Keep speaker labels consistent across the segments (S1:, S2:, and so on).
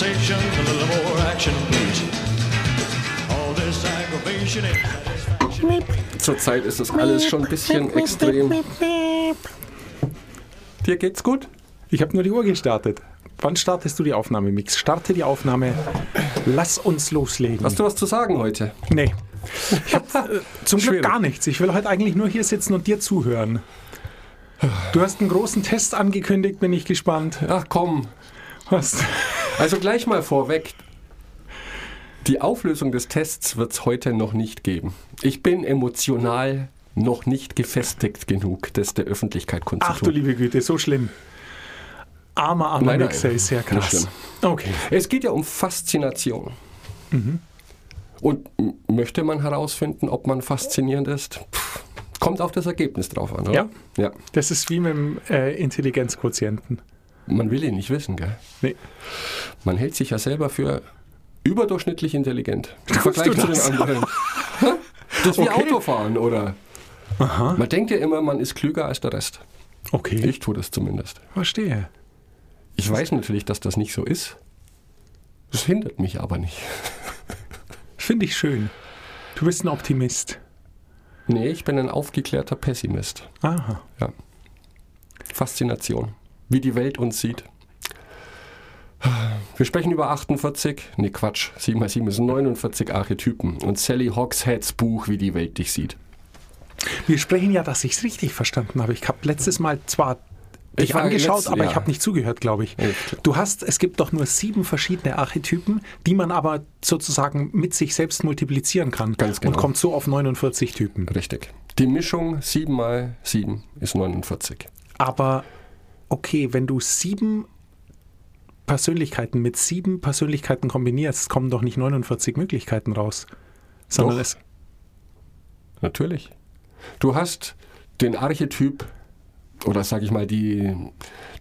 S1: conversation, a little more action, please. All this aggravation ain't satisfaction.
S2: Zurzeit ist das alles schon ein bisschen extrem. Dir geht's gut?
S3: Ich habe nur die Uhr gestartet. Wann startest du die Aufnahme, Mix? Starte die Aufnahme. Lass uns loslegen.
S2: Hast du was zu sagen heute?
S3: Nee. Ich hab, äh, zum Glück gar nichts. Ich will heute eigentlich nur hier sitzen und dir zuhören. Du hast einen großen Test angekündigt, bin ich gespannt.
S2: Ach komm.
S3: Was?
S2: Also gleich mal vorweg. Die Auflösung des Tests wird es heute noch nicht geben. Ich bin emotional noch nicht gefestigt genug, das der Öffentlichkeit
S3: Ach du
S2: kundzutun.
S3: liebe Güte, so schlimm. Armer, armer
S2: Nein,
S3: ist sehr krass. Okay.
S2: Es geht ja um Faszination. Und m- möchte man herausfinden, ob man faszinierend ist? Pff, kommt auf das Ergebnis drauf an, oder?
S3: Ja.
S2: ja.
S3: Das ist wie mit dem äh, Intelligenzquotienten.
S2: Man will ihn nicht wissen, gell?
S3: Nee.
S2: Man hält sich ja selber für überdurchschnittlich intelligent. Im Vergleich
S3: du
S2: zu den
S3: das?
S2: anderen. das ist wie
S3: Okay.
S2: Autofahren, oder? Man denkt ja immer, man ist klüger als der Rest.
S3: Okay.
S2: Ich tue das zumindest.
S3: verstehe.
S2: Ich weiß natürlich, dass das nicht so ist. Das hindert mich aber nicht.
S3: Finde ich schön. Du bist ein Optimist.
S2: Nee, ich bin ein aufgeklärter Pessimist.
S3: Aha.
S2: Ja. Faszination. Wie die Welt uns sieht. Wir sprechen über 48, nee Quatsch, 7 mal 7 ist 49 Archetypen und Sally Hogsheads Buch, wie die Welt dich sieht.
S3: Wir sprechen ja, dass ich es richtig verstanden habe. Ich habe letztes Mal zwar dich
S2: Ich war
S3: angeschaut,
S2: letzt-
S3: aber
S2: ja.
S3: ich habe nicht zugehört, glaube ich. Du hast, es gibt doch nur sieben verschiedene Archetypen, die man aber sozusagen mit sich selbst multiplizieren kann.
S2: Ganz genau.
S3: Und kommt so auf 49 Typen.
S2: Richtig. Die Mischung 7 mal 7 ist 49.
S3: Aber okay, wenn du sieben Persönlichkeiten mit sieben Persönlichkeiten kombinierst, kommen doch nicht 49 Möglichkeiten raus. Sondern
S2: Doch.
S3: es.
S2: Natürlich. Du hast den Archetyp oder sag ich mal die,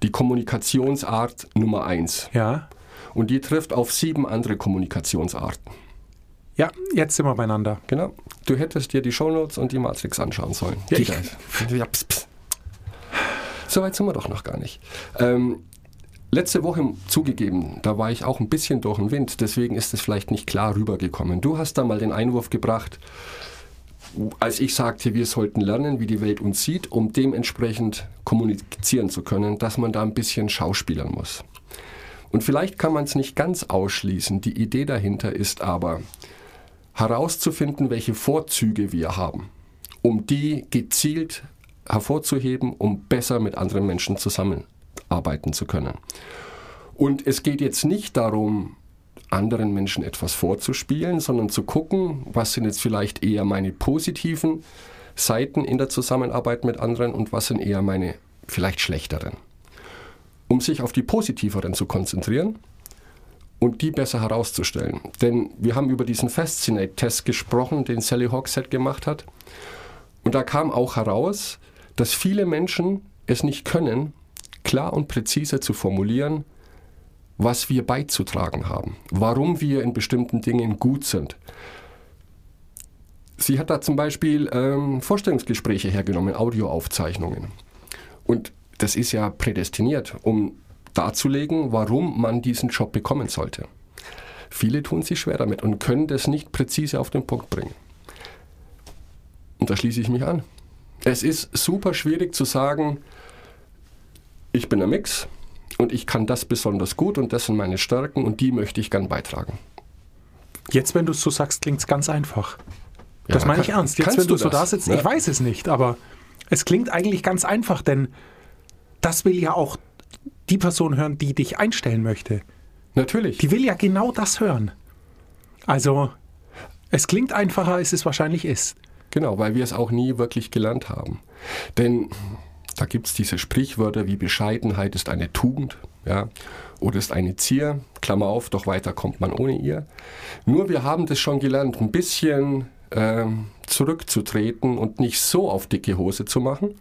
S2: die Kommunikationsart Nummer 1
S3: Ja.
S2: und die trifft auf sieben andere Kommunikationsarten.
S3: Ja, jetzt sind wir beieinander.
S2: Genau. Du hättest dir die Shownotes und die Matrix anschauen sollen.
S3: Ja,
S2: Die
S3: ich-
S2: da ist. Ja, pss, pss. So weit sind wir doch noch gar nicht. Ähm, letzte Woche zugegeben, da war ich auch ein bisschen durch den Wind, deswegen ist es vielleicht nicht klar rübergekommen. Du hast da mal den Einwurf gebracht, als ich sagte, wir sollten lernen, wie die Welt uns sieht, um dementsprechend kommunizieren zu können, dass man da ein bisschen schauspielern muss. Und vielleicht kann man es nicht ganz ausschließen. Die Idee dahinter ist aber, herauszufinden, welche Vorzüge wir haben, um die gezielt hervorzuheben, um besser mit anderen Menschen zusammenarbeiten zu können. Und es geht jetzt nicht darum, anderen Menschen etwas vorzuspielen, sondern zu gucken, was sind jetzt vielleicht eher meine positiven Seiten in der Zusammenarbeit mit anderen und was sind eher meine vielleicht schlechteren. Um sich auf die positiveren zu konzentrieren, und die besser herauszustellen. Denn wir haben über diesen Fascinate-Test gesprochen, den Sally Hogshead gemacht hat. Und da kam auch heraus, dass viele Menschen es nicht können, klar und präzise zu formulieren, was wir beizutragen haben, warum wir in bestimmten Dingen gut sind. Sie hat da zum Beispiel ähm, Vorstellungsgespräche hergenommen, Audioaufzeichnungen. Und das ist ja prädestiniert, um darzulegen, warum man diesen Job bekommen sollte. Viele tun sich schwer damit und können das nicht präzise auf den Punkt bringen. Und da schließe ich mich an. Es ist super schwierig zu sagen, ich bin ein Mix und ich kann das besonders gut und das sind meine Stärken und die möchte ich gern beitragen.
S3: Jetzt, wenn du es so sagst, klingt es ganz einfach. Das
S2: Ja,
S3: meine ich ernst. Jetzt,
S2: kannst
S3: wenn du,
S2: du
S3: so
S2: das?
S3: da sitzt,
S2: Ja.
S3: ich weiß es nicht, aber es klingt eigentlich ganz einfach, denn das will ja auch die Person hören, die dich einstellen möchte.
S2: Natürlich.
S3: Die will ja genau das hören. Also, es klingt einfacher, als es wahrscheinlich ist.
S2: Genau, weil wir es auch nie wirklich gelernt haben. Denn da gibt es diese Sprichwörter wie Bescheidenheit ist eine Tugend, ja, oder ist eine Zier, Klammer auf, doch weiter kommt man ohne ihr. Nur wir haben das schon gelernt, ein bisschen ähm, zurückzutreten und nicht so auf dicke Hose zu machen.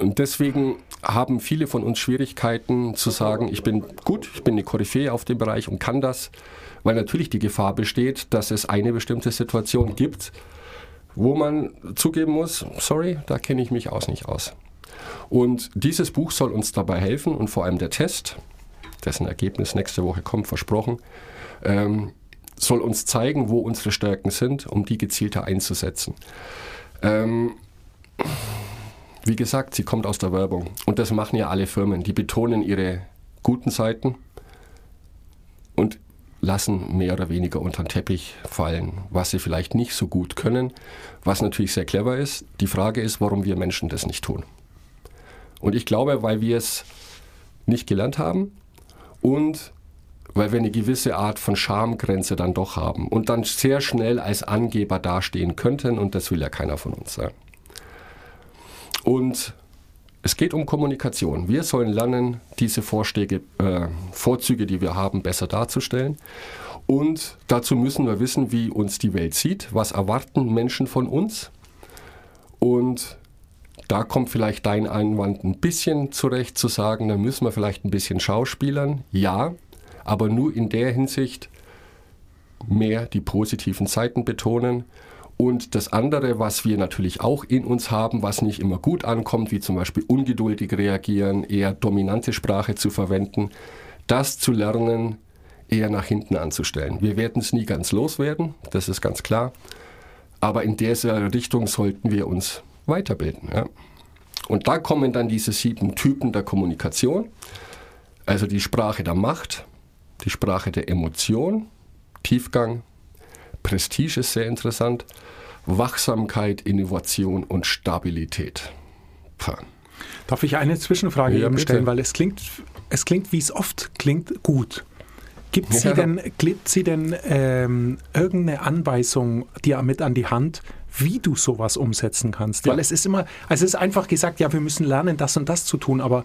S2: Und deswegen haben viele von uns Schwierigkeiten zu sagen, ich bin gut, ich bin eine Koryphäe auf dem Bereich und kann das, weil natürlich die Gefahr besteht, dass es eine bestimmte Situation gibt, wo man zugeben muss, sorry, da kenne ich mich aus nicht aus. Und dieses Buch soll uns dabei helfen und vor allem der Test, dessen Ergebnis nächste Woche kommt, versprochen, ähm, soll uns zeigen, wo unsere Stärken sind, um die gezielter einzusetzen. Ähm, wie gesagt, sie kommt aus der Werbung und das machen ja alle Firmen. Die betonen ihre guten Seiten und lassen mehr oder weniger unter den Teppich fallen, was sie vielleicht nicht so gut können, was natürlich sehr clever ist. Die Frage ist, warum wir Menschen das nicht tun. Und ich glaube, weil wir es nicht gelernt haben und weil wir eine gewisse Art von Schamgrenze dann doch haben und dann sehr schnell als Angeber dastehen könnten und das will ja keiner von uns sein. Und es geht um Kommunikation. Wir sollen lernen, diese Vorschläge, äh, Vorzüge, die wir haben, besser darzustellen. Und dazu müssen wir wissen, wie uns die Welt sieht. Was erwarten Menschen von uns? Und da kommt vielleicht dein Einwand ein bisschen zurecht zu sagen, da müssen wir vielleicht ein bisschen schauspielern. Ja, aber nur in der Hinsicht mehr die positiven Seiten betonen. Und das andere, was wir natürlich auch in uns haben, was nicht immer gut ankommt, wie zum Beispiel ungeduldig reagieren, eher dominante Sprache zu verwenden, das zu lernen, eher nach hinten anzustellen. Wir werden es nie ganz loswerden, das ist ganz klar. Aber in dieser Richtung sollten wir uns weiterbilden. Ja. Und da kommen dann diese sieben Typen der Kommunikation. Also die Sprache der Macht, die Sprache der Emotion, Tiefgang, Prestige ist sehr interessant, Wachsamkeit, Innovation und Stabilität. Pah.
S3: Darf ich eine Zwischenfrage
S2: Ja,
S3: stellen, weil es klingt, es klingt, wie es oft klingt, gut. Gibt sie
S2: Ja.
S3: denn, gibt sie denn ähm, irgendeine Anweisung dir mit an die Hand, wie du sowas umsetzen kannst?
S2: Ja.
S3: Weil es ist immer, also es ist einfach gesagt, ja, wir müssen lernen, das und das zu tun, aber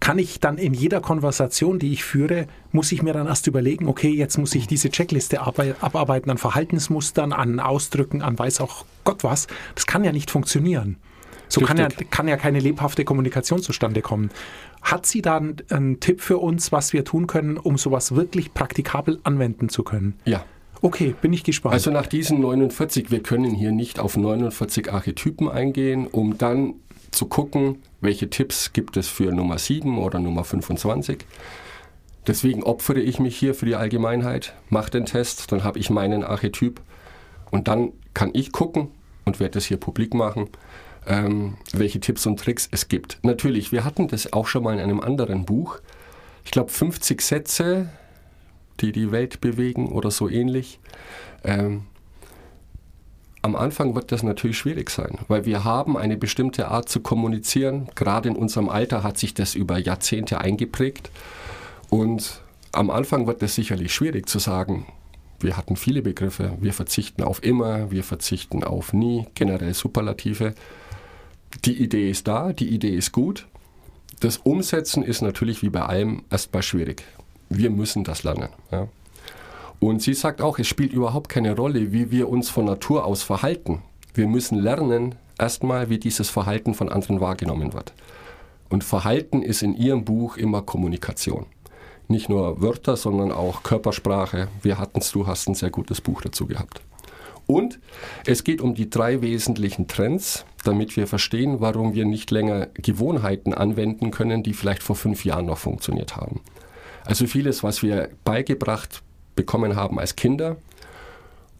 S3: kann ich dann in jeder Konversation, die ich führe, muss ich mir dann erst überlegen, okay, jetzt muss ich diese Checkliste arbei- abarbeiten an Verhaltensmustern, an Ausdrücken, an weiß auch Gott was. Das kann ja nicht funktionieren. So kann ja, kann ja keine lebhafte Kommunikation zustande kommen. Hat sie da einen, einen Tipp für uns, was wir tun können, um sowas wirklich praktikabel anwenden zu können?
S2: Ja,
S3: Okay, bin ich gespannt.
S2: Also nach diesen 49, wir können hier nicht auf 49 Archetypen eingehen, um dann zu gucken, welche Tipps gibt es für Nummer 7 oder Nummer 25. Deswegen opfere ich mich hier für die Allgemeinheit, mache den Test, dann habe ich meinen Archetyp und dann kann ich gucken und werde das hier publik machen, ähm, welche Tipps und Tricks es gibt. Natürlich, wir hatten das auch schon mal in einem anderen Buch. Ich glaube 50 Sätze, die die Welt bewegen oder so ähnlich. Ähm, am Anfang wird das natürlich schwierig sein, weil wir haben eine bestimmte Art zu kommunizieren. Gerade in unserem Alter hat sich das über Jahrzehnte eingeprägt. Und am Anfang wird es sicherlich schwierig zu sagen, wir hatten viele Begriffe, wir verzichten auf immer, wir verzichten auf nie, generell Superlative. Die Idee ist da, die Idee ist gut. Das Umsetzen ist natürlich wie bei allem erstmal schwierig. Wir müssen das lernen. Ja. Und sie sagt auch, es spielt überhaupt keine Rolle, wie wir uns von Natur aus verhalten. Wir müssen lernen, erstmal, wie dieses Verhalten von anderen wahrgenommen wird. Und Verhalten ist in ihrem Buch immer Kommunikation. Nicht nur Wörter, sondern auch Körpersprache. Wir hatten es, du hast ein sehr gutes Buch dazu gehabt. Und es geht um die drei wesentlichen Trends, damit wir verstehen, warum wir nicht länger Gewohnheiten anwenden können, die vielleicht vor fünf Jahren noch funktioniert haben. Also vieles, was wir beigebracht bekommen haben als Kinder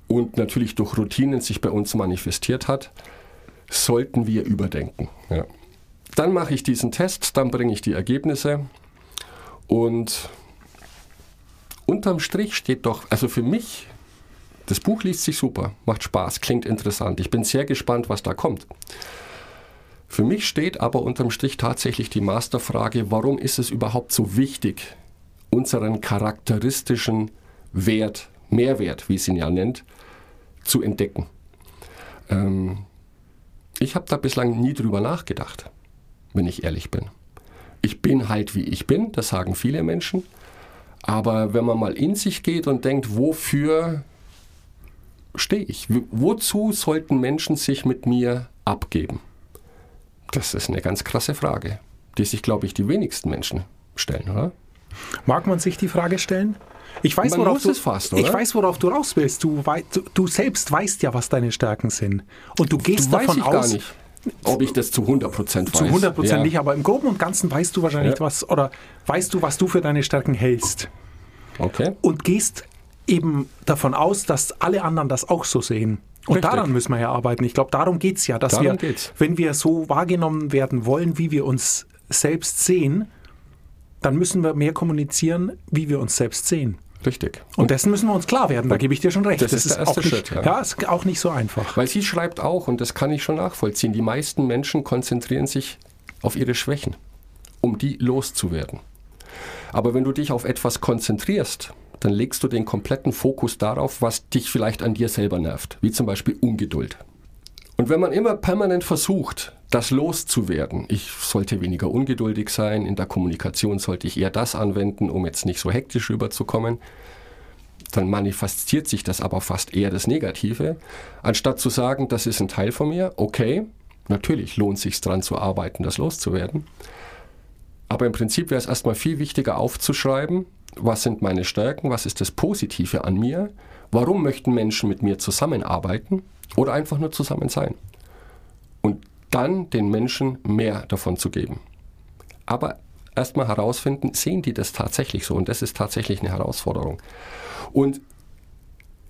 S2: und natürlich durch Routinen sich bei uns manifestiert hat, sollten wir überdenken. Ja. Dann mache ich diesen Test, dann bringe ich die Ergebnisse und unterm Strich steht doch, also für mich, das Buch liest sich super, macht Spaß, klingt interessant. Ich bin sehr gespannt, was da kommt. Für mich steht aber unterm Strich tatsächlich die Masterfrage, warum ist es überhaupt so wichtig, unseren charakteristischen Wert, Mehrwert, wie es ihn ja nennt, zu entdecken. Ähm, ich habe da bislang nie drüber nachgedacht, wenn ich ehrlich bin. Ich bin halt wie ich bin, das sagen viele Menschen. Aber wenn man mal in sich geht und denkt, wofür stehe ich? Wozu sollten Menschen sich mit mir abgeben? Das ist eine ganz krasse Frage, die sich, glaube ich, die wenigsten Menschen stellen, oder?
S3: Mag man sich die Frage stellen? Ich weiß,
S2: Man
S3: worauf du,
S2: fast,
S3: ich weiß, worauf du raus willst. Du, wei- du, du selbst weißt ja, was deine Stärken sind. Und du gehst
S2: weiß
S3: davon aus.
S2: nicht. Ob ich das zu 100 Prozent weiß.
S3: Zu 100 Prozent
S2: ja.
S3: nicht, aber im Groben und Ganzen weißt du wahrscheinlich
S2: Ja.
S3: was, oder weißt du, was du für deine Stärken hältst.
S2: Okay.
S3: Und gehst eben davon aus, dass alle anderen das auch so sehen. Und
S2: Richtig.
S3: daran müssen wir ja arbeiten. Ich glaube, darum geht es ja, dass
S2: Darum
S3: wir,
S2: geht's.
S3: wenn wir so wahrgenommen werden wollen, wie wir uns selbst sehen, dann müssen wir mehr kommunizieren, wie wir uns selbst sehen.
S2: Richtig.
S3: Und dessen müssen wir uns klar werden, da gebe ich dir schon recht.
S2: Das ist der erste
S3: auch nicht,
S2: Schritt, ja.
S3: ja. ist auch nicht so einfach.
S2: Weil sie schreibt auch, und das kann ich schon nachvollziehen, die meisten Menschen konzentrieren sich auf ihre Schwächen, um die loszuwerden. Aber wenn du dich auf etwas konzentrierst, dann legst du den kompletten Fokus darauf, was dich vielleicht an dir selber nervt, wie zum Beispiel Ungeduld. Und wenn man immer permanent versucht, das loszuwerden, ich sollte weniger ungeduldig sein, in der Kommunikation sollte ich eher das anwenden, um jetzt nicht so hektisch rüberzukommen, dann manifestiert sich das aber fast eher das Negative, anstatt zu sagen, das ist ein Teil von mir, okay, natürlich lohnt es sich dran zu arbeiten, das loszuwerden. Aber im Prinzip wäre es erstmal viel wichtiger aufzuschreiben, was sind meine Stärken, was ist das Positive an mir, warum möchten Menschen mit mir zusammenarbeiten oder einfach nur zusammen sein. Und dann den Menschen mehr davon zu geben. Aber erstmal herausfinden, sehen die das tatsächlich so? Und das ist tatsächlich eine Herausforderung. Und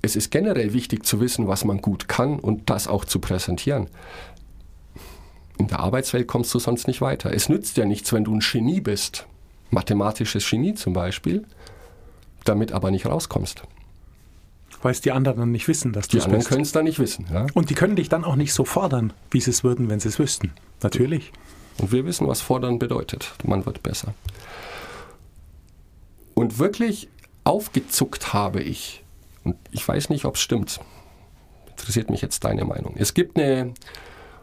S2: es ist generell wichtig zu wissen, was man gut kann und das auch zu präsentieren. In der Arbeitswelt kommst du sonst nicht weiter. Es nützt ja nichts, wenn du ein Genie bist, mathematisches Genie zum Beispiel, damit aber nicht rauskommst.
S3: Weil es die anderen dann nicht wissen, dass du
S2: Die
S3: es
S2: anderen
S3: bist.
S2: können es da nicht wissen. Ja?
S3: Und die können dich dann auch nicht so fordern, wie sie es würden, wenn sie es wüssten. Natürlich.
S2: Und wir wissen, was fordern bedeutet. Man wird besser. Und wirklich aufgezuckt habe ich, und ich weiß nicht, ob es stimmt, interessiert mich jetzt deine Meinung. Es gibt eine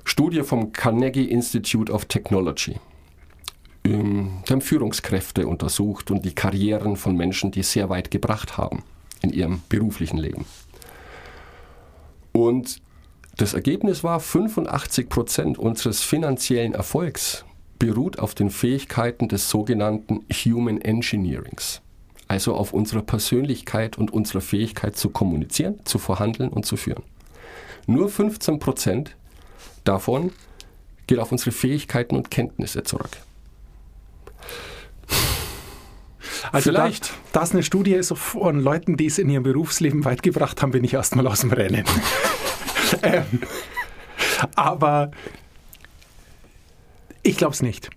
S2: Studie vom Carnegie Institute of Technology. Ähm, Die haben Führungskräfte untersucht und die Karrieren von Menschen, die es sehr weit gebracht haben in ihrem beruflichen Leben. Und das Ergebnis war, 85 Prozent unseres finanziellen Erfolgs beruht auf den Fähigkeiten des sogenannten Human Engineerings. Also auf unserer Persönlichkeit und unserer Fähigkeit zu kommunizieren, zu verhandeln und zu führen. Nur 15 Prozent davon geht auf unsere Fähigkeiten und Kenntnisse zurück.
S3: Also
S2: Vielleicht.
S3: Da, dass eine Studie ist von Leuten, die es in ihrem Berufsleben weit gebracht haben, bin ich erstmal aus dem Rennen. ähm, aber ich glaube es nicht.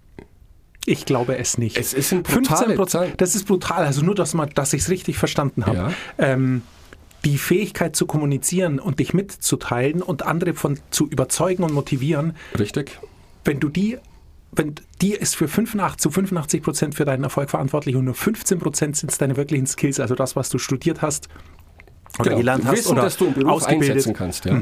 S3: Ich glaube es nicht.
S2: Es ist ein brutale
S3: 15%,
S2: Zahl.
S3: Das ist brutal. Also nur, dass, man, dass ich es richtig verstanden habe.
S2: Ja.
S3: Ähm, die Fähigkeit zu kommunizieren und dich mitzuteilen und andere von zu überzeugen und motivieren,
S2: Richtig?
S3: wenn du die, wenn die ist für 85 zu 85 Prozent für deinen Erfolg verantwortlich und nur 15 Prozent sind es deine wirklichen Skills, also das, was du studiert hast oder gelernt hast
S2: Genau. Wissen,
S3: oder
S2: dass du im Beruf
S3: ausgebildet.
S2: einsetzen kannst. Ja.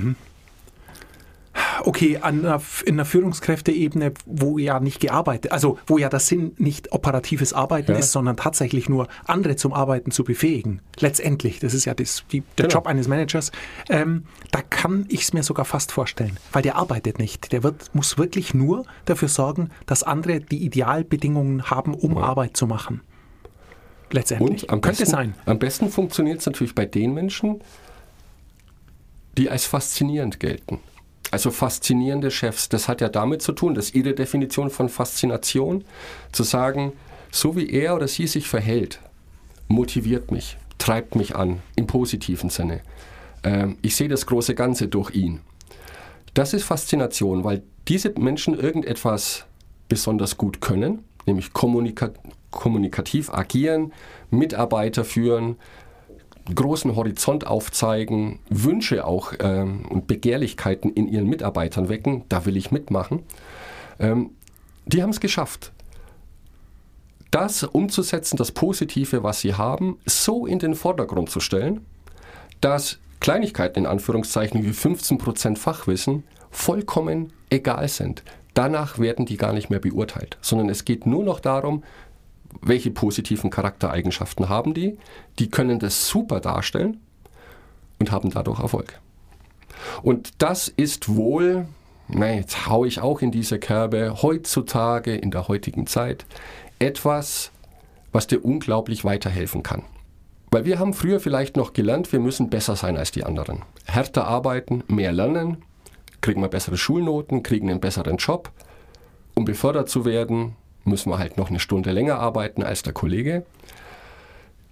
S3: Okay, einer, in einer Führungskräfteebene, wo ja nicht gearbeitet, also wo ja der Sinn nicht operatives Arbeiten
S2: Ja.
S3: ist, sondern tatsächlich nur andere zum Arbeiten zu befähigen. Letztendlich, das ist ja das, die, der
S2: Genau.
S3: Job eines Managers. Ähm, da kann ich es mir sogar fast vorstellen, weil der arbeitet nicht. Der wird, muss wirklich nur dafür sorgen, dass andere die Idealbedingungen haben, um Arbeit zu machen. Letztendlich.
S2: Und am
S3: Könnte
S2: besten,
S3: sein.
S2: Am besten funktioniert es natürlich bei den Menschen, die als faszinierend gelten. Also faszinierende Chefs. Das hat ja damit zu tun, dass ihre Definition von Faszination zu sagen, so wie er oder sie sich verhält, motiviert mich, treibt mich an, im positiven Sinne. Ähm, ich sehe das große Ganze durch ihn. Das ist Faszination, weil diese Menschen irgendetwas besonders gut können, nämlich kommunika kommunikativ agieren, Mitarbeiter führen, großen Horizont aufzeigen, Wünsche auch ähm, und Begehrlichkeiten in ihren Mitarbeitern wecken, da will ich mitmachen. Ähm, die haben es geschafft, das umzusetzen, das Positive, was sie haben, so in den Vordergrund zu stellen, dass Kleinigkeiten in Anführungszeichen wie 15% Fachwissen vollkommen egal sind. Danach werden die gar nicht mehr beurteilt, sondern es geht nur noch darum, welche positiven Charaktereigenschaften haben die. Die können das super darstellen und haben dadurch Erfolg. Und das ist wohl, na, jetzt haue ich auch in diese Kerbe, heutzutage, in der heutigen Zeit, etwas, was dir unglaublich weiterhelfen kann. Weil wir haben früher vielleicht noch gelernt, wir müssen besser sein als die anderen. Härter arbeiten, mehr lernen, kriegen wir bessere Schulnoten, kriegen einen besseren Job. Um befördert zu werden, müssen wir halt noch eine Stunde länger arbeiten als der Kollege.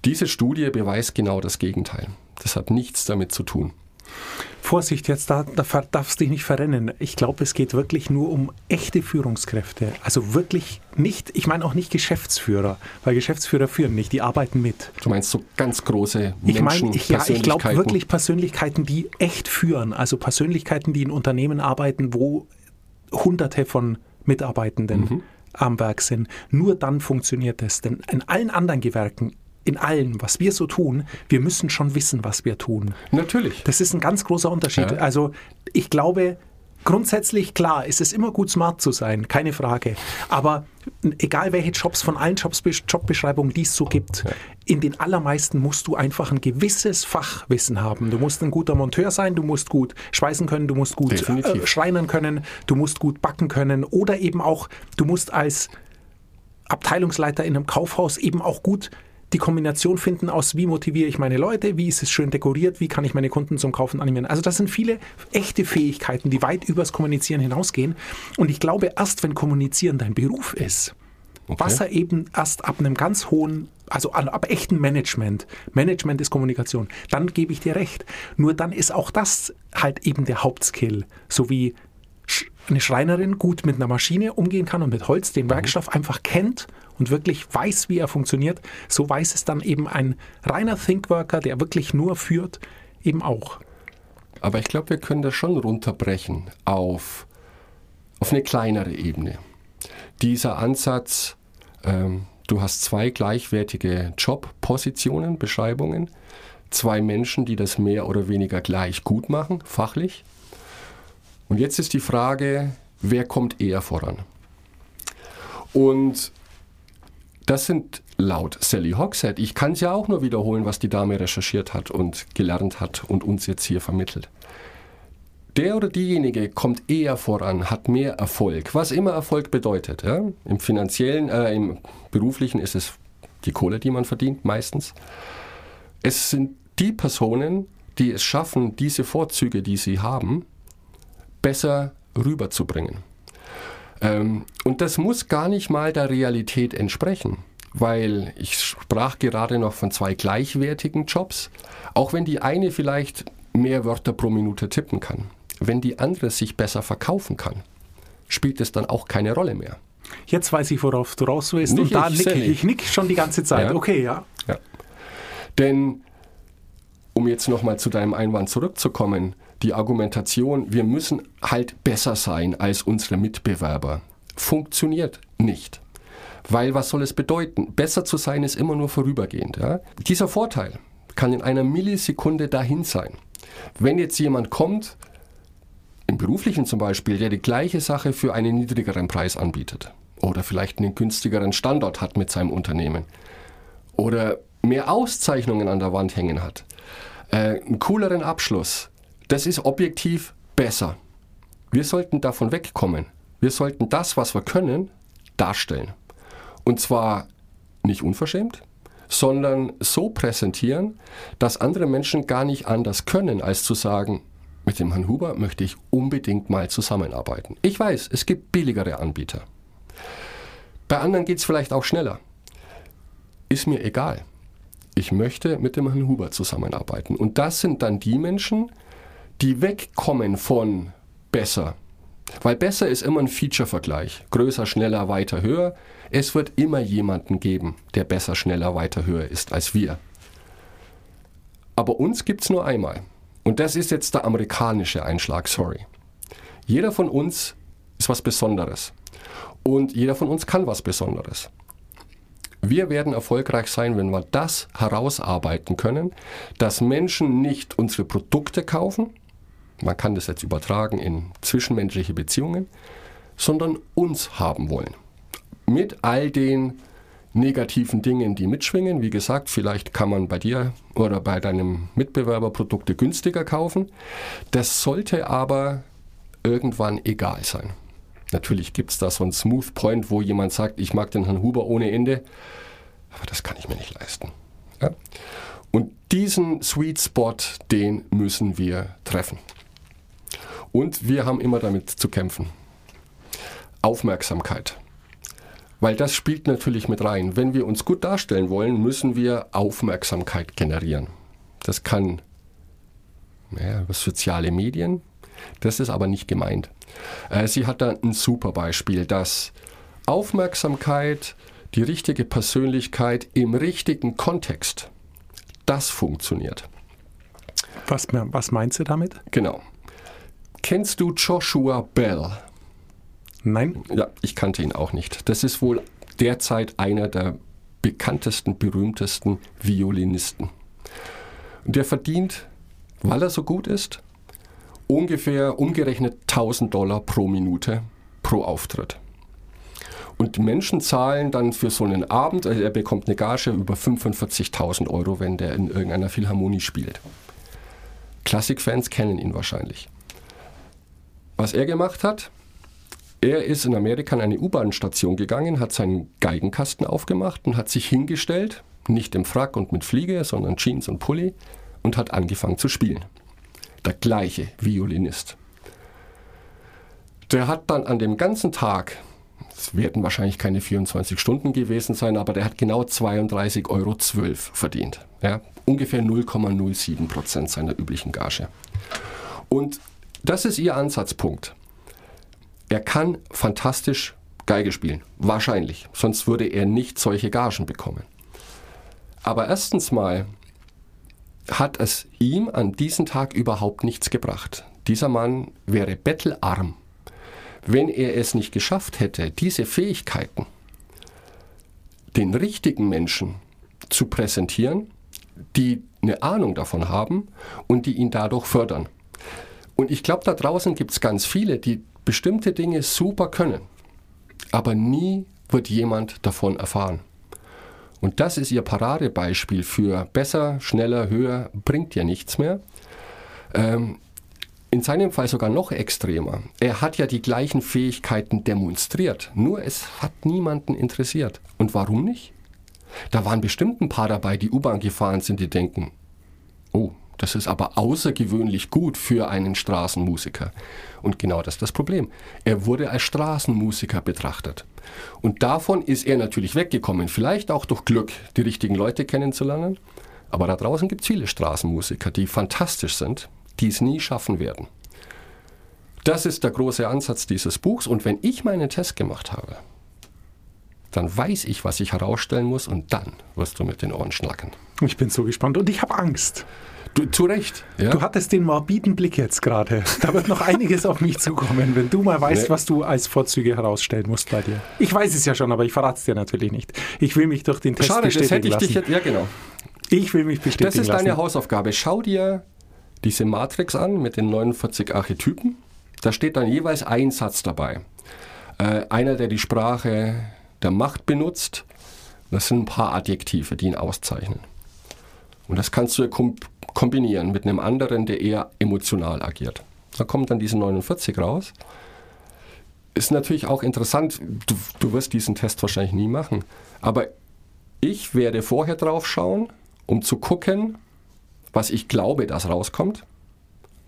S2: Diese Studie beweist genau das Gegenteil. Das hat nichts damit zu tun.
S3: Vorsicht, jetzt da, da darfst du dich nicht verrennen. Ich glaube, es geht wirklich nur um echte Führungskräfte. Also wirklich nicht, ich meine auch nicht Geschäftsführer, weil Geschäftsführer führen nicht, die arbeiten mit.
S2: Du meinst so ganz große
S3: Ich
S2: Menschen,
S3: meine, ich, ja, ich glaube wirklich Persönlichkeiten, die echt führen. Also Persönlichkeiten, die in Unternehmen arbeiten, wo hunderte von Mitarbeitenden
S2: Mhm.
S3: Am Werk sind. Nur dann funktioniert es. Denn in allen anderen Gewerken, in allem, was wir so tun, wir müssen schon wissen, was wir tun.
S2: Natürlich.
S3: Das ist ein ganz großer Unterschied.
S2: Ja.
S3: Also ich glaube, grundsätzlich klar, ist es immer gut, smart zu sein, keine Frage. Aber egal welche Jobs, von allen Jobs, Jobbeschreibungen, die es so gibt, in den allermeisten musst du einfach ein gewisses Fachwissen haben. Du musst ein guter Monteur sein, du musst gut schweißen können, du musst gut äh, schreinern können, du musst gut backen können oder eben auch, du musst als Abteilungsleiter in einem Kaufhaus eben auch gut die Kombination finden aus, wie motiviere ich meine Leute, wie ist es schön dekoriert, wie kann ich meine Kunden zum Kaufen animieren. Also das sind viele echte Fähigkeiten, die weit übers Kommunizieren hinausgehen. Und ich glaube, erst wenn Kommunizieren dein Beruf ist, was er eben erst ab einem ganz hohen, also ab echten Management, Management ist Kommunikation, dann gebe ich dir recht. Nur dann ist auch das halt eben der Hauptskill, so wie eine Schreinerin gut mit einer Maschine umgehen kann und mit Holz den Werkstoff einfach kennt und wirklich weiß, wie er funktioniert, so weiß es dann eben ein reiner Thinkworker, der wirklich nur führt, eben auch.
S2: Aber ich glaube, wir können das schon runterbrechen auf, auf eine kleinere Ebene. Dieser Ansatz, ähm, du hast zwei gleichwertige Jobpositionen, Beschreibungen, zwei Menschen, die das mehr oder weniger gleich gut machen, fachlich. Und jetzt ist die Frage, wer kommt eher voran? Und das sind laut Sally Hogshead, ich kann es ja auch nur wiederholen, was die Dame recherchiert hat und gelernt hat und uns jetzt hier vermittelt. Der oder diejenige kommt eher voran, hat mehr Erfolg, was immer Erfolg bedeutet. Ja? Im finanziellen, äh, im beruflichen ist es die Kohle, die man verdient, meistens. Es sind die Personen, die es schaffen, diese Vorzüge, die sie haben, besser rüberzubringen. Ähm, und das muss gar nicht mal der Realität entsprechen, weil ich sprach gerade noch von zwei gleichwertigen Jobs, auch wenn die eine vielleicht mehr Wörter pro Minute tippen kann. Wenn die andere sich besser verkaufen kann, spielt es dann auch keine Rolle mehr.
S3: Jetzt weiß ich, worauf du raus willst.
S2: Nicht
S3: und da
S2: ich,
S3: nicke ich. Ich nick schon die ganze Zeit.
S2: Ja.
S3: Okay, ja.
S2: Ja. Denn, um jetzt nochmal zu deinem Einwand zurückzukommen, die Argumentation, wir müssen halt besser sein als unsere Mitbewerber, funktioniert nicht. Weil was soll es bedeuten? Besser zu sein ist immer nur vorübergehend. Ja? Dieser Vorteil kann in einer Millisekunde dahin sein. Wenn jetzt jemand kommt, im beruflichen zum Beispiel, der die gleiche Sache für einen niedrigeren Preis anbietet oder vielleicht einen günstigeren Standort hat mit seinem Unternehmen oder mehr Auszeichnungen an der Wand hängen hat, äh, einen cooleren Abschluss, das ist objektiv besser. Wir sollten davon wegkommen. Wir sollten das, was wir können, darstellen. Und zwar nicht unverschämt, sondern so präsentieren, dass andere Menschen gar nicht anders können, als zu sagen, mit dem Herrn Huber möchte ich unbedingt mal zusammenarbeiten. Ich weiß, es gibt billigere Anbieter. Bei anderen geht es vielleicht auch schneller. Ist mir egal. Ich möchte mit dem Herrn Huber zusammenarbeiten. Und das sind dann die Menschen, die wegkommen von besser. Weil besser ist immer ein Feature-Vergleich. Größer, schneller, weiter, höher. Es wird immer jemanden geben, der besser, schneller, weiter, höher ist als wir. Aber uns gibt es nur einmal. Und das ist jetzt der amerikanische Einschlag, sorry. Jeder von uns ist was Besonderes. Und jeder von uns kann was Besonderes. Wir werden erfolgreich sein, wenn wir das herausarbeiten können, dass Menschen nicht unsere Produkte kaufen, man kann das jetzt übertragen in zwischenmenschliche Beziehungen, sondern uns haben wollen. Mit all den negativen Dingen, die mitschwingen. Wie gesagt, vielleicht kann man bei dir oder bei deinem Mitbewerber Produkte günstiger kaufen. Das sollte aber irgendwann egal sein. Natürlich gibt es da so einen Smooth Point, wo jemand sagt, ich mag den Herrn Huber ohne Ende, aber das kann ich mir nicht leisten. Ja? Und diesen Sweet Spot, den müssen wir treffen. Und wir haben immer damit zu kämpfen. Aufmerksamkeit. Weil das spielt natürlich mit rein. Wenn wir uns gut darstellen wollen, müssen wir Aufmerksamkeit generieren. Das kann ja, über soziale Medien, das ist aber nicht gemeint. Äh, sie hat da ein super Beispiel, dass Aufmerksamkeit, die richtige Persönlichkeit im richtigen Kontext, das funktioniert.
S3: Was, was meinst du damit?
S2: Genau. Kennst du Joshua Bell?
S3: Nein?
S2: Ja, ich kannte ihn auch nicht. Das ist wohl derzeit einer der bekanntesten, berühmtesten Violinisten. Und der verdient, weil er so gut ist, ungefähr umgerechnet 1000 Dollar pro Minute pro Auftritt. Und die Menschen zahlen dann für so einen Abend, also er bekommt eine Gage über 45.000 Euro, wenn der in irgendeiner Philharmonie spielt. Klassikfans kennen ihn wahrscheinlich. Was er gemacht hat, er ist in Amerika an eine U-Bahn-Station gegangen, hat seinen Geigenkasten aufgemacht und hat sich hingestellt, nicht im Frack und mit Fliege, sondern Jeans und Pulli, und hat angefangen zu spielen. Der gleiche Violinist. Der hat dann an dem ganzen Tag, es werden wahrscheinlich keine 24 Stunden gewesen sein, aber der hat genau 32,12 Euro verdient. Ja, ungefähr 0,07 Prozent seiner üblichen Gage. Und das ist ihr Ansatzpunkt. Er kann fantastisch Geige spielen. Wahrscheinlich. Sonst würde er nicht solche Gagen bekommen. Aber erstens mal hat es ihm an diesem Tag überhaupt nichts gebracht. Dieser Mann wäre bettelarm, wenn er es nicht geschafft hätte, diese Fähigkeiten den richtigen Menschen zu präsentieren, die eine Ahnung davon haben und die ihn dadurch fördern. Und ich glaube, da draußen gibt es ganz viele, die bestimmte Dinge super können, aber nie wird jemand davon erfahren. Und das ist ihr Paradebeispiel für besser, schneller, höher, bringt ja nichts mehr. Ähm, in seinem Fall sogar noch extremer. Er hat ja die gleichen Fähigkeiten demonstriert, nur es hat niemanden interessiert. Und warum nicht? Da waren bestimmt ein paar dabei, die U-Bahn gefahren sind, die denken, oh, das ist aber außergewöhnlich gut für einen Straßenmusiker. Und genau das ist das Problem. Er wurde als Straßenmusiker betrachtet. Und davon ist er natürlich weggekommen. Vielleicht auch durch Glück, die richtigen Leute kennenzulernen. Aber da draußen gibt es viele Straßenmusiker, die fantastisch sind, die es nie schaffen werden. Das ist der große Ansatz dieses Buchs. Und wenn ich meinen Test gemacht habe, dann weiß ich, was ich herausstellen muss und dann wirst du mit den Ohren schnacken.
S3: Ich bin so gespannt und ich habe Angst.
S2: Du, zu Recht. Ja?
S3: Du hattest den morbiden Blick jetzt gerade. Da wird noch einiges auf mich zukommen, wenn du mal weißt, nee. was du als Vorzüge herausstellen musst bei dir. Ich weiß es ja schon, aber ich verrate es dir natürlich nicht. Ich will mich durch den Test
S2: Schade,
S3: bestätigen
S2: das hätte ich
S3: lassen.
S2: dich jetzt, ja genau.
S3: Ich will mich bestätigen
S2: Das ist
S3: lassen.
S2: deine Hausaufgabe. Schau dir diese Matrix an mit den 49 Archetypen. Da steht dann jeweils ein Satz dabei. Äh, einer, der die Sprache der Macht benutzt. Das sind ein paar Adjektive, die ihn auszeichnen. Und das kannst du kombinieren mit einem anderen, der eher emotional agiert. Da kommt dann diese 49 raus. Ist natürlich auch interessant, du, du wirst diesen Test wahrscheinlich nie machen, aber ich werde vorher drauf schauen, um zu gucken, was ich glaube, dass rauskommt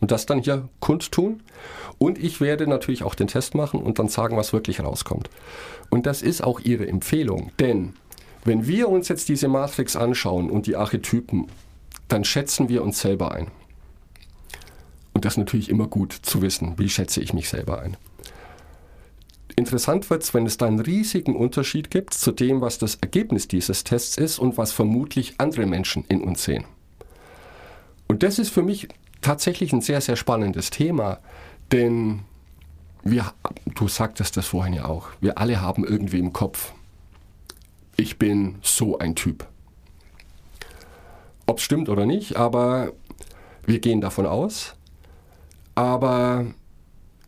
S2: und das dann hier kundtun. Und ich werde natürlich auch den Test machen und dann sagen, was wirklich rauskommt. Und das ist auch Ihre Empfehlung, denn wenn wir uns jetzt diese Matrix anschauen und die Archetypen, dann schätzen wir uns selber ein. Und das ist natürlich immer gut zu wissen, wie schätze ich mich selber ein. Interessant wird es, wenn es da einen riesigen Unterschied gibt zu dem, was das Ergebnis dieses Tests ist und was vermutlich andere Menschen in uns sehen. Und das ist für mich tatsächlich ein sehr, sehr spannendes Thema, denn wir, du sagtest das vorhin ja auch, wir alle haben irgendwie im Kopf, ich bin so ein Typ. Ob es stimmt oder nicht, aber wir gehen davon aus. Aber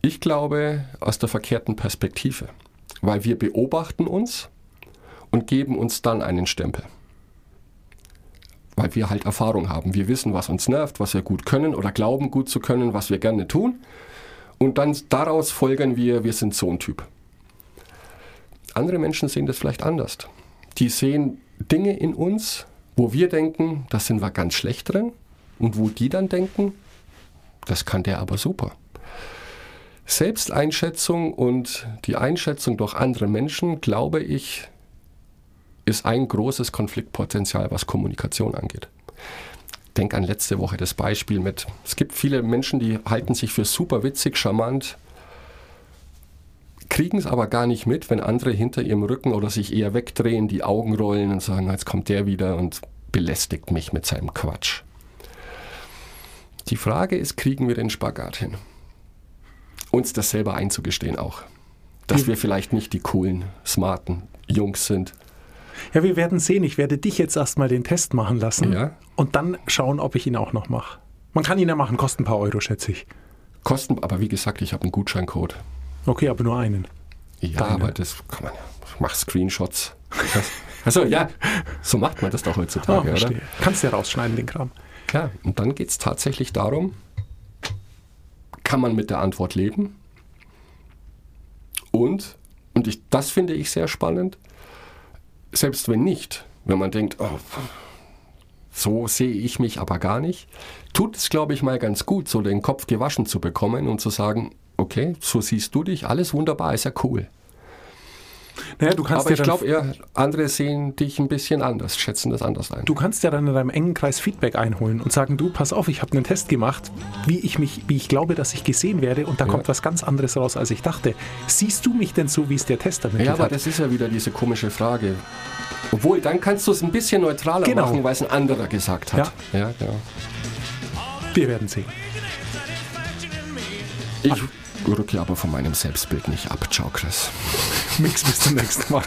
S2: ich glaube aus der verkehrten Perspektive, weil wir beobachten uns und geben uns dann einen Stempel. Weil wir halt Erfahrung haben. Wir wissen, was uns nervt, was wir gut können oder glauben gut zu können, was wir gerne tun. Und dann daraus folgern wir, wir sind so ein Typ. Andere Menschen sehen das vielleicht anders die sehen Dinge in uns, wo wir denken, das sind wir ganz schlecht drin und wo die dann denken, das kann der aber super. Selbsteinschätzung und die Einschätzung durch andere Menschen, glaube ich, ist ein großes Konfliktpotenzial, was Kommunikation angeht. Denk an letzte Woche das Beispiel mit, es gibt viele Menschen, die halten sich für super witzig, charmant, kriegen es aber gar nicht mit, wenn andere hinter ihrem Rücken oder sich eher wegdrehen, die Augen rollen und sagen, jetzt kommt der wieder und belästigt mich mit seinem Quatsch. Die Frage ist, kriegen wir den Spagat hin? Uns das selber einzugestehen auch. Dass wir vielleicht nicht die coolen, smarten Jungs sind.
S3: Ja, wir werden sehen. Ich werde dich jetzt erstmal den Test machen lassen
S2: Ja.
S3: und dann schauen, ob ich ihn auch noch mache. Man kann ihn ja machen, kostet ein paar Euro, schätze ich.
S2: Kosten, aber wie gesagt, ich habe einen Gutscheincode.
S3: Okay, aber nur einen.
S2: Ja,
S3: Deine.
S2: aber das kann man ja. Ich mach Screenshots. Achso, ja, so macht man das doch heutzutage, oder?
S3: verstehe. Kannst du ja rausschneiden, den Kram.
S2: Ja, und dann geht es tatsächlich darum, kann man mit der Antwort leben? Und, und ich, das finde ich sehr spannend, selbst wenn nicht, wenn man denkt, oh, so sehe ich mich aber gar nicht, tut es, glaube ich, mal ganz gut, so den Kopf gewaschen zu bekommen und zu sagen, okay, so siehst du dich, alles wunderbar, ist ja cool.
S3: Naja, du kannst
S2: Aber
S3: ja
S2: ich glaube eher, andere sehen dich ein bisschen anders, schätzen das anders ein.
S3: Du kannst ja dann in deinem engen Kreis Feedback einholen und sagen, du, pass auf, ich habe einen Test gemacht, wie ich mich, wie ich glaube, dass ich gesehen werde und da kommt was ganz anderes raus, als ich dachte. Siehst du mich denn so, wie es der Test ermittelt
S2: Ja, aber
S3: hat?
S2: das ist ja wieder diese komische Frage. Obwohl, dann kannst du es ein bisschen neutraler
S3: Genau.
S2: machen, weil es ein anderer gesagt hat. Ja, genau.
S3: Wir werden sehen.
S2: Ich rücke aber von meinem Selbstbild nicht ab. Ciao, Chris.
S3: Mix bis zum nächsten Mal.